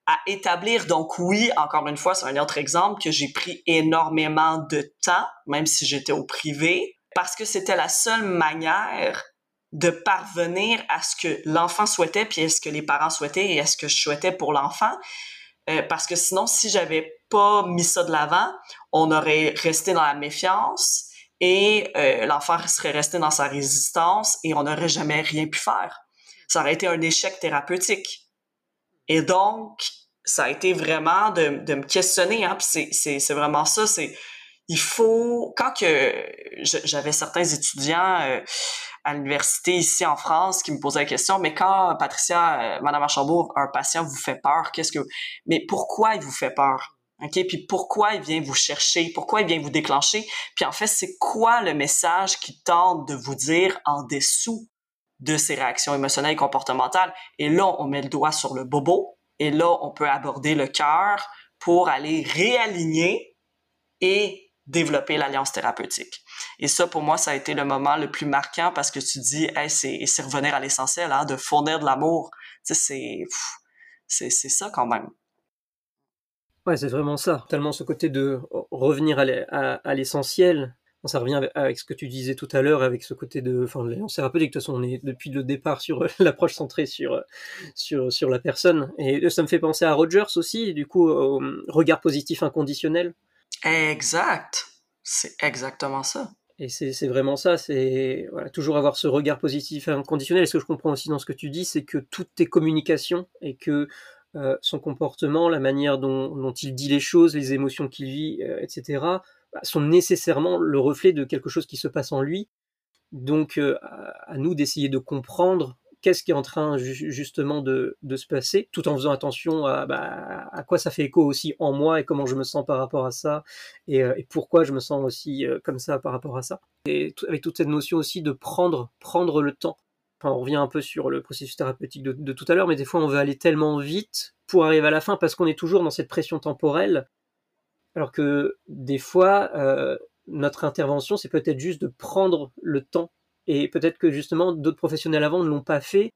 à établir. Donc oui, encore une fois, c'est un autre exemple que j'ai pris énormément de temps, même si j'étais au privé, parce que c'était la seule manière de parvenir à ce que l'enfant souhaitait, puis est ce que les parents souhaitaient et est ce que je souhaitais pour l'enfant? Euh, parce que sinon, si j'avais pas mis ça de l'avant, on aurait resté dans la méfiance et euh, l'enfant serait resté dans sa résistance et on n'aurait jamais rien pu faire. Ça aurait été un échec thérapeutique. Et donc, ça a été vraiment de, de me questionner, hein, c'est vraiment ça, c'est il faut quand que j'avais certains étudiants euh, à l'université ici en France qui me posaient la question, mais quand Patricia, euh, Madame Archambault, un patient vous fait peur, qu'est-ce que, mais pourquoi il vous fait peur? OK? Puis pourquoi il vient vous chercher? Pourquoi il vient vous déclencher? Puis en fait, c'est quoi le message qui tente de vous dire en dessous de ces réactions émotionnelles et comportementales? Et là, on met le doigt sur le bobo. Et là, on peut aborder le cœur pour aller réaligner et développer l'alliance thérapeutique. Et ça, pour moi, ça a été le moment le plus marquant parce que tu dis, c'est revenir à l'essentiel, hein, de fournir de l'amour. C'est ça quand même. Ouais, c'est vraiment ça. Tellement ce côté de revenir à l'essentiel. Ça revient avec, ce que tu disais tout à l'heure, avec ce côté de, enfin, l'alliance thérapeutique. De toute façon, on est depuis le départ sur [LAUGHS] l'approche centrée sur, sur, sur la personne. Et ça me fait penser à Rogers aussi, du coup, au regard positif inconditionnel. Exact. C'est exactement ça. Et c'est vraiment ça, c'est toujours avoir ce regard positif inconditionnel. Ce que je comprends aussi dans ce que tu dis, c'est que toutes tes communications et que euh, son comportement, la manière dont, il dit les choses, les émotions qu'il vit, euh, etc., bah, sont nécessairement le reflet de quelque chose qui se passe en lui. Donc euh, à nous d'essayer de comprendre qu'est-ce qui est en train justement de, se passer, tout en faisant attention bah, à, quoi ça fait écho aussi en moi et comment je me sens par rapport à ça, et, euh, pourquoi je me sens aussi euh, comme ça par rapport à ça. Et avec toute cette notion aussi de prendre, prendre le temps. Enfin, on revient un peu sur le processus thérapeutique de, tout à l'heure, mais des fois on veut aller tellement vite pour arriver à la fin parce qu'on est toujours dans cette pression temporelle, alors que des fois, euh, notre intervention, c'est peut-être juste de prendre le temps et peut-être que justement d'autres professionnels avant ne l'ont pas fait.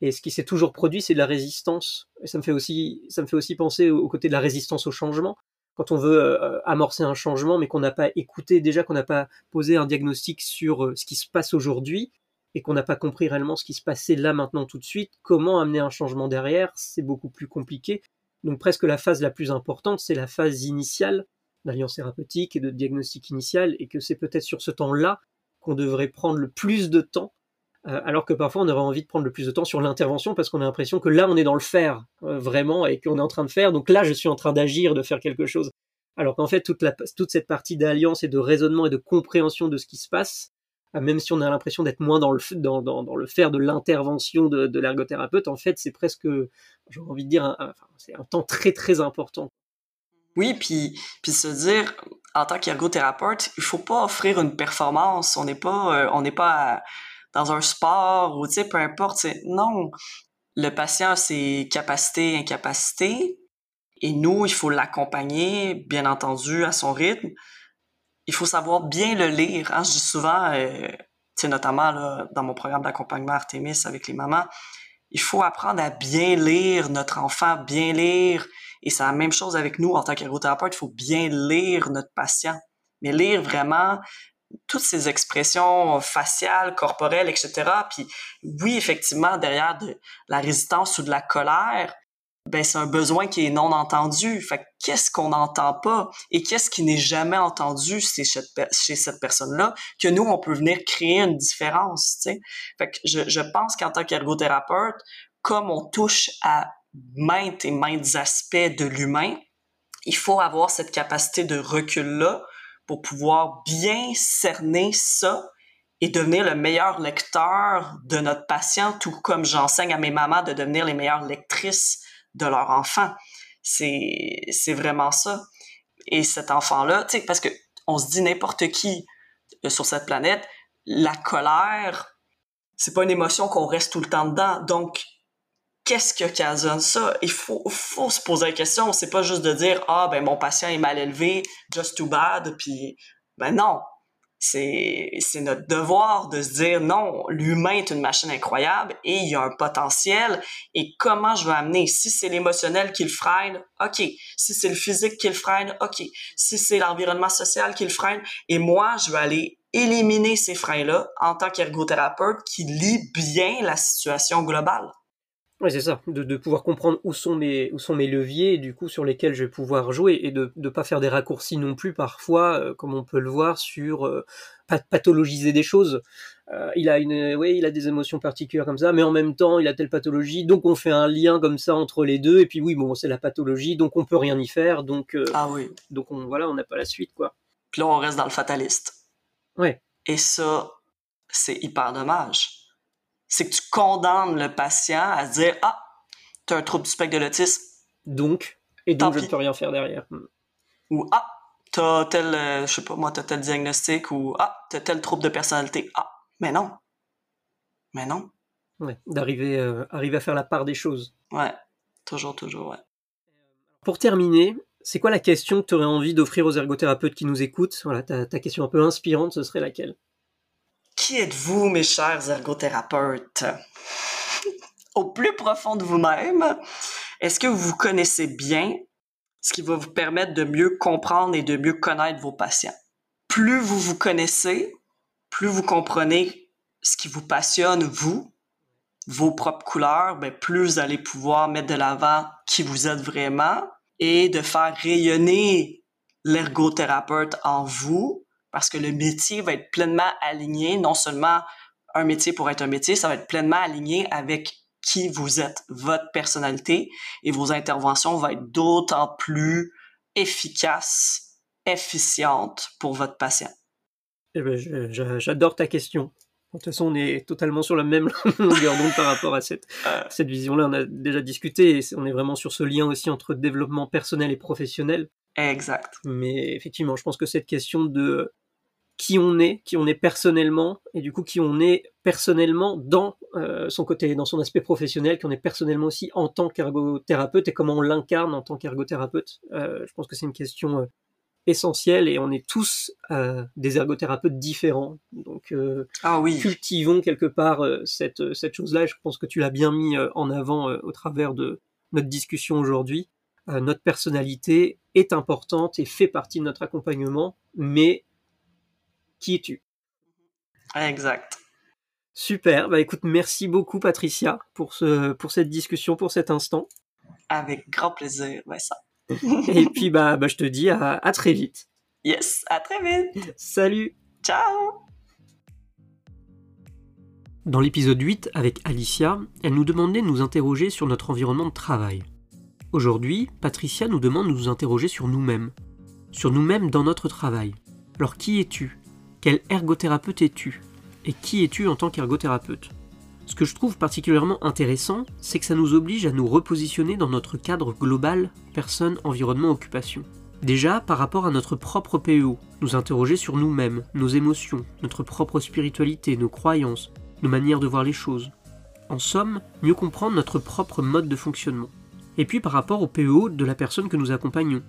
Et ce qui s'est toujours produit, c'est de la résistance. Et ça me fait aussi, penser au, côté de la résistance au changement. Quand on veut euh, amorcer un changement, mais qu'on n'a pas écouté, déjà qu'on n'a pas posé un diagnostic sur euh, ce qui se passe aujourd'hui, et qu'on n'a pas compris réellement ce qui se passait là maintenant tout de suite, comment amener un changement derrière, c'est beaucoup plus compliqué. Donc presque la phase la plus importante, c'est la phase initiale d'alliance thérapeutique et de diagnostic initial, et que c'est peut-être sur ce temps-là qu'on devrait prendre le plus de temps, euh, alors que parfois on aurait envie de prendre le plus de temps sur l'intervention parce qu'on a l'impression que là on est dans le faire euh, vraiment et qu'on est en train de faire, donc là je suis en train d'agir, de faire quelque chose. Alors qu'en fait toute, la, toute cette partie d'alliance et de raisonnement et de compréhension de ce qui se passe, euh, même si on a l'impression d'être moins dans le, faire de l'intervention de l'ergothérapeute, en fait c'est presque, j'ai envie de dire, c'est un temps très très important. Oui, puis, puis se dire, en tant qu'ergothérapeute, il faut pas offrir une performance. On n'est pas, euh, on n'est pas dans un sport ou tu sais, peu importe. Non, le patient a ses capacités, incapacités, et nous, il faut l'accompagner, bien entendu, à son rythme. Il faut savoir bien le lire. Hein. Je dis souvent, euh, notamment dans mon programme d'accompagnement Artemis avec les mamans, il faut apprendre à bien lire notre enfant, bien lire et c'est la même chose avec nous en tant qu'ergothérapeute. Il faut bien lire notre patient, mais lire vraiment toutes ces expressions faciales, corporelles, etc. Puis oui, effectivement, derrière de la résistance ou de la colère, ben c'est un besoin qui est non entendu. Fait qu'est-ce qu'on n'entend pas? Et qu'est-ce qui n'est jamais entendu chez cette, personne-là que nous on peut venir créer une différence. Tu sais? Fait que je, je pense qu'en tant qu'ergothérapeute, comme on touche à maintes et maintes aspects de l'humain, il faut avoir cette capacité de recul-là pour pouvoir bien cerner ça et devenir le meilleur lecteur de notre patient, tout comme j'enseigne à mes mamans de devenir les meilleures lectrices de leur enfant. C'est, vraiment ça. Et cet enfant-là, tu sais, parce que on se dit n'importe qui euh, sur cette planète, la colère, c'est pas une émotion qu'on reste tout le temps dedans. Donc, qu'est-ce qui occasionne ça? Il faut, se poser la question. C'est pas juste de dire, ah, ben, mon patient est mal élevé, just too bad, puis, ben non. C'est, c'est notre devoir de se dire, non, l'humain est une machine incroyable et il y a un potentiel. Et comment je vais amener? Si c'est l'émotionnel qui le freine, OK. Si c'est le physique qui le freine, OK. Si c'est l'environnement social qui le freine, et moi, je vais aller éliminer ces freins-là en tant qu'ergothérapeute qui lit bien la situation globale. Oui, c'est ça, de, de, pouvoir comprendre où sont, mes, où sont mes leviers, du coup, sur lesquels je vais pouvoir jouer, et de ne pas faire des raccourcis non plus, parfois, euh, comme on peut le voir, sur euh, pathologiser des choses. Euh, il, a une, oui, il a des émotions particulières comme ça, mais en même temps, il a telle pathologie, donc on fait un lien comme ça entre les deux, et puis oui, bon, c'est la pathologie, donc on peut rien y faire, donc, ah oui. donc on, voilà, on n'a pas la suite, quoi. Puis là, on reste dans le fataliste. Ouais. Et ça, c'est hyper dommage c'est que tu condamnes le patient à se dire Ah, tu as un trouble du spectre de l'autisme. Donc, et donc je ne peux rien faire derrière. Hmm. Ou Ah, tu as tel, euh, je sais pas moi, tu as tel diagnostic ou Ah, tu as tel trouble de personnalité. Ah, mais non. Mais non. Ouais, d'arriver euh, arriver à faire la part des choses. Ouais, toujours, toujours, ouais. Pour terminer, c'est quoi la question que tu aurais envie d'offrir aux ergothérapeutes qui nous écoutent? Voilà, ta, ta question un peu inspirante, ce serait laquelle? Qui êtes-vous, mes chers ergothérapeutes? Au plus profond de vous-même, est-ce que vous vous connaissez bien, ce qui va vous permettre de mieux comprendre et de mieux connaître vos patients? Plus vous vous connaissez, plus vous comprenez ce qui vous passionne, vous, vos propres couleurs, ben plus vous allez pouvoir mettre de l'avant qui vous êtes vraiment et de faire rayonner l'ergothérapeute en vous parce que le métier va être pleinement aligné, non seulement un métier pour être un métier, ça va être pleinement aligné avec qui vous êtes, votre personnalité, et vos interventions vont être d'autant plus efficaces, efficientes pour votre patient. Eh ben, J'adore ta question. De toute façon, on est totalement sur la même [LAUGHS] longueur d'onde par rapport à cette, euh. cette vision-là. On a déjà discuté et on est vraiment sur ce lien aussi entre développement personnel et professionnel. Exact. Mais effectivement, je pense que cette question de qui on est, qui on est personnellement, et du coup qui on est personnellement dans euh, son côté, dans son aspect professionnel, qui on est personnellement aussi en tant qu'ergothérapeute, et comment on l'incarne en tant qu'ergothérapeute. Euh, je pense que c'est une question euh, essentielle, et on est tous des ergothérapeutes différents. Donc ah oui. cultivons quelque part cette, cette chose-là, je pense que tu l'as bien mis en avant au travers de notre discussion aujourd'hui. notre personnalité est importante et fait partie de notre accompagnement, mais qui es-tu? Exact. Super, bah écoute, merci beaucoup Patricia pour, ce, pour cette discussion, pour cet instant. Avec grand plaisir, ouais [LAUGHS] ça. Et puis bah, bah je te dis à, à très vite. Yes, à très vite. Salut. Ciao. Dans l'épisode 8 avec Alicia, elle nous demandait de nous interroger sur notre environnement de travail. Aujourd'hui, Patricia nous demande de nous interroger sur nous-mêmes, sur nous-mêmes dans notre travail. Alors qui es-tu? Quel ergothérapeute es-tu Et qui es-tu en tant qu'ergothérapeute? Ce que je trouve particulièrement intéressant, c'est que ça nous oblige à nous repositionner dans notre cadre global personne, environnement, occupation. Déjà, par rapport à notre propre PEO, nous interroger sur nous-mêmes, nos émotions, notre propre spiritualité, nos croyances, nos manières de voir les choses. En somme, mieux comprendre notre propre mode de fonctionnement. Et puis par rapport au PEO de la personne que nous accompagnons.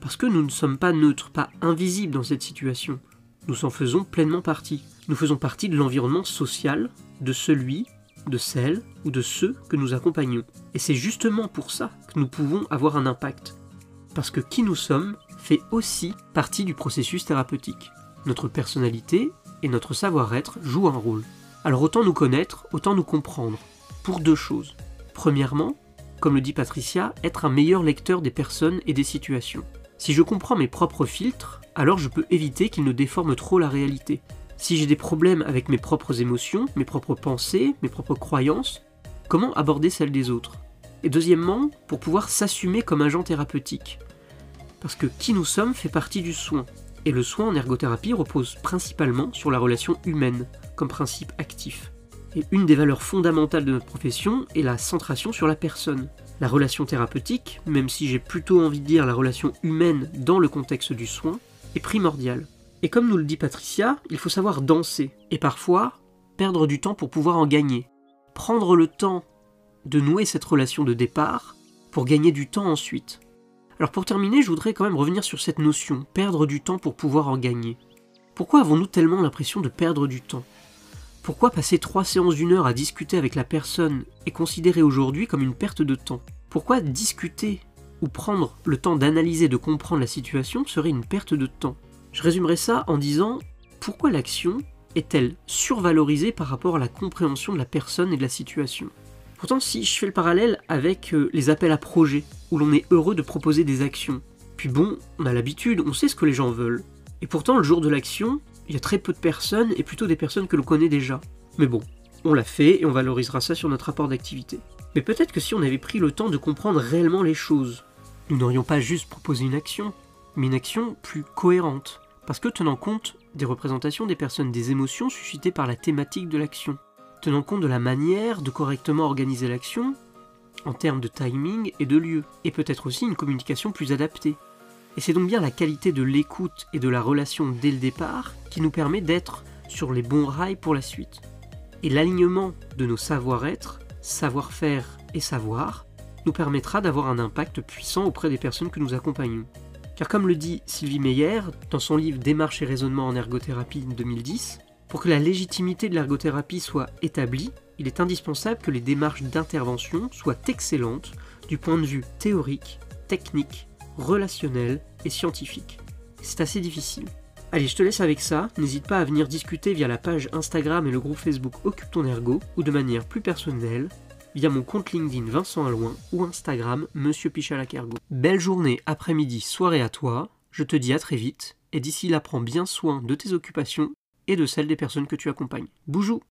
Parce que nous ne sommes pas neutres, pas invisibles dans cette situation nous en faisons pleinement partie. Nous faisons partie de l'environnement social de celui, de celle ou de ceux que nous accompagnons. Et c'est justement pour ça que nous pouvons avoir un impact. Parce que qui nous sommes fait aussi partie du processus thérapeutique. Notre personnalité et notre savoir-être jouent un rôle. Alors autant nous connaître, autant nous comprendre. Pour deux choses. Premièrement, comme le dit Patricia, être un meilleur lecteur des personnes et des situations. Si je comprends mes propres filtres, alors je peux éviter qu'ils ne déforment trop la réalité. Si j'ai des problèmes avec mes propres émotions, mes propres pensées, mes propres croyances, comment aborder celles des autres? Et deuxièmement, pour pouvoir s'assumer comme agent thérapeutique. Parce que qui nous sommes fait partie du soin. Et le soin en ergothérapie repose principalement sur la relation humaine, comme principe actif. Et une des valeurs fondamentales de notre profession est la centration sur la personne. La relation thérapeutique, même si j'ai plutôt envie de dire la relation humaine dans le contexte du soin, est primordial. Et comme nous le dit Patricia, il faut savoir danser, et parfois perdre du temps pour pouvoir en gagner. Prendre le temps de nouer cette relation de départ pour gagner du temps ensuite. Alors pour terminer, je voudrais quand même revenir sur cette notion, perdre du temps pour pouvoir en gagner. Pourquoi avons-nous tellement l'impression de perdre du temps? Pourquoi passer trois séances d'une heure à discuter avec la personne est considéré aujourd'hui comme une perte de temps? Pourquoi discuter prendre le temps d'analyser, de comprendre la situation serait une perte de temps Je résumerai ça en disant pourquoi l'action est-elle survalorisée par rapport à la compréhension de la personne et de la situation? Pourtant, si je fais le parallèle avec euh, les appels à projets, où l'on est heureux de proposer des actions, puis bon, on a l'habitude, on sait ce que les gens veulent. Et pourtant, le jour de l'action, il y a très peu de personnes, et plutôt des personnes que l'on connaît déjà. Mais bon, on l'a fait et on valorisera ça sur notre rapport d'activité. Mais peut-être que si on avait pris le temps de comprendre réellement les choses, nous n'aurions pas juste proposé une action, mais une action plus cohérente, parce que tenant compte des représentations des personnes, des émotions suscitées par la thématique de l'action, tenant compte de la manière de correctement organiser l'action, en termes de timing et de lieu, et peut-être aussi une communication plus adaptée. Et c'est donc bien la qualité de l'écoute et de la relation dès le départ qui nous permet d'être sur les bons rails pour la suite. Et l'alignement de nos savoir-être, savoir-faire et savoir nous permettra d'avoir un impact puissant auprès des personnes que nous accompagnons. Car comme le dit Sylvie Meyer dans son livre Démarche et raisonnement en ergothérapie 2010, pour que la légitimité de l'ergothérapie soit établie, il est indispensable que les démarches d'intervention soient excellentes du point de vue théorique, technique, relationnel et scientifique. C'est assez difficile. Allez, je te laisse avec ça. N'hésite pas à venir discuter via la page Instagram et le groupe Facebook Occupe ton ergo ou de manière plus personnelle via mon compte LinkedIn Vincent Alouin ou Instagram Monsieur Pichalakergo. Belle journée, après-midi, soirée à toi. Je te dis à très vite et d'ici là prends bien soin de tes occupations et de celles des personnes que tu accompagnes. Boujou